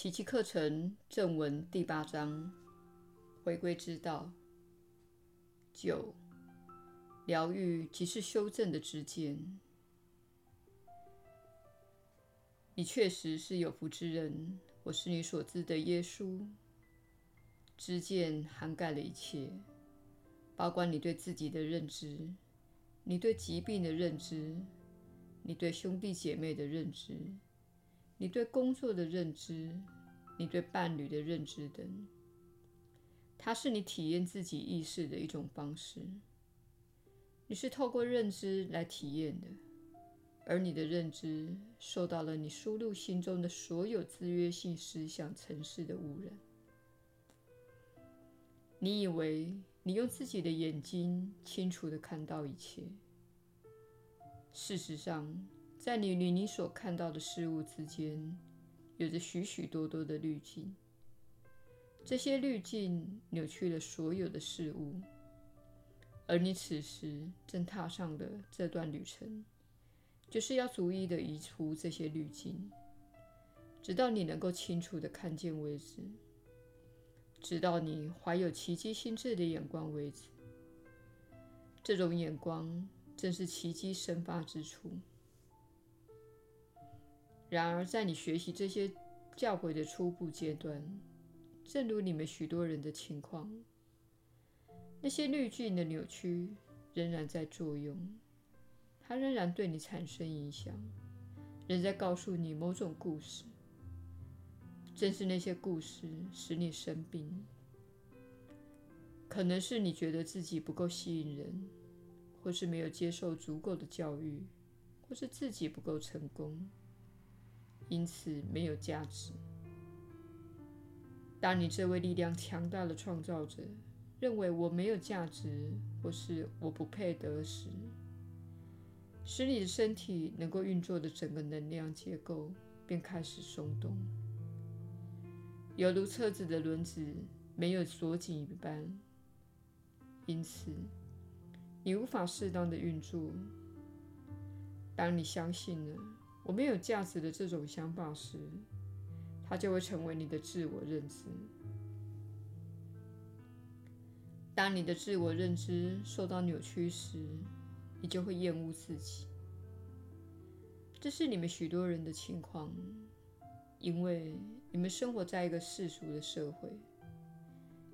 奇迹课程正文第八章：回归之道。九、疗愈即是修正的知见。你确实是有福之人，我是你所知的耶稣。知见涵盖了一切，包括你对自己的认知，你对疾病的认知，你对兄弟姐妹的认知。你对工作的认知，你对伴侣的认知等，它是你体验自己意识的一种方式。你是透过认知来体验的，而你的认知受到了你输入心中的所有制约性思想程式的污染。你以为你用自己的眼睛清楚地看到一切，事实上，在你与你所看到的事物之间，有着许许多多的滤镜。这些滤镜扭曲了所有的事物，而你此时正踏上的这段旅程，就是要逐一的移除这些滤镜，直到你能够清楚的看见为止，直到你怀有奇迹心智的眼光为止。这种眼光正是奇迹生发之处。然而，在你学习这些教诲的初步阶段，正如你们许多人的情况，那些滤镜的扭曲仍然在作用，它仍然对你产生影响，仍在告诉你某种故事。正是那些故事使你生病，可能是你觉得自己不够吸引人，或是没有接受足够的教育，或是自己不够成功。因此没有价值。当你这位力量强大的创造者认为我没有价值，或是我不配得时，使你的身体能够运作的整个能量结构便开始松动，犹如车子的轮子没有锁紧一般。因此，你无法适当的运作。当你相信了。我没有价值的这种想法时，它就会成为你的自我认知。当你的自我认知受到扭曲时，你就会厌恶自己。这是你们许多人的情况，因为你们生活在一个世俗的社会。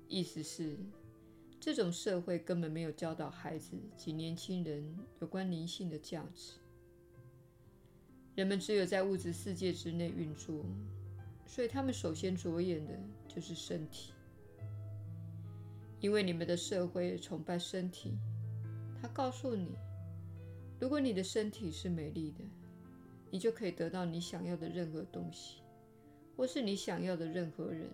意思是，这种社会根本没有教导孩子及年轻人有关灵性的价值。人们只有在物质世界之内运作，所以他们首先着眼的就是身体。因为你们的社会崇拜身体，他告诉你，如果你的身体是美丽的，你就可以得到你想要的任何东西，或是你想要的任何人，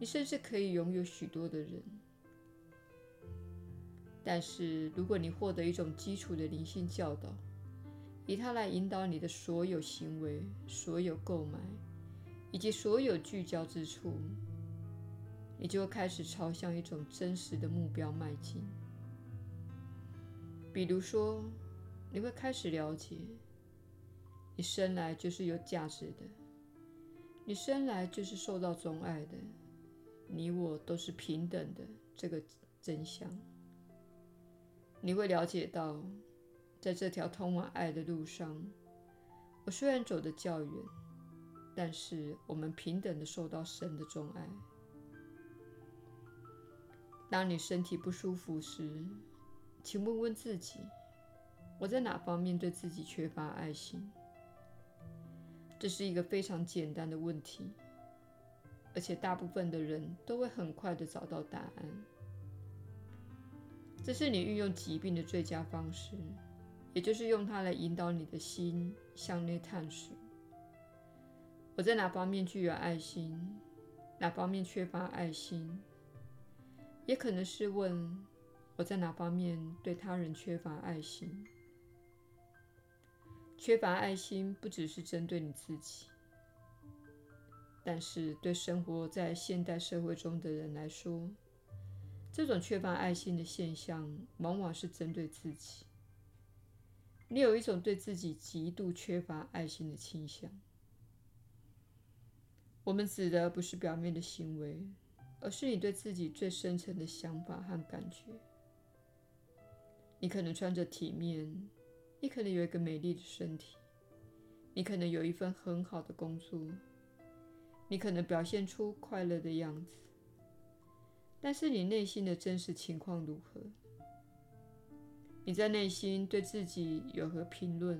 你甚至可以拥有许多的人。但是，如果你获得一种基础的灵性教导，以它来引导你的所有行为、所有购买以及所有聚焦之处，你就会开始朝向一种真实的目标迈进。比如说，你会开始了解，你生来就是有价值的，你生来就是受到钟爱的，你我都是平等的这个真相。你会了解到。在这条通往爱的路上，我虽然走得较远，但是我们平等的受到神的钟爱。当你身体不舒服时，请问问自己：我在哪方面对自己缺乏爱心？这是一个非常简单的问题，而且大部分的人都会很快的找到答案。这是你运用疾病的最佳方式。也就是用它来引导你的心向内探寻：我在哪方面具有爱心，哪方面缺乏爱心？也可能是问我在哪方面对他人缺乏爱心。缺乏爱心不只是针对你自己，但是对生活在现代社会中的人来说，这种缺乏爱心的现象往往是针对自己。你有一种对自己极度缺乏爱心的倾向。我们指的不是表面的行为，而是你对自己最深层的想法和感觉。你可能穿着体面，你可能有一个美丽的身体，你可能有一份很好的工作，你可能表现出快乐的样子。但是你内心的真实情况如何？你在内心对自己有何评论？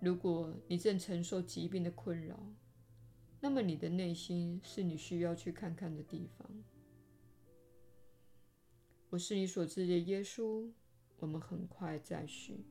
如果你正承受疾病的困扰，那么你的内心是你需要去看看的地方。我是你所知的耶稣。我们很快再续。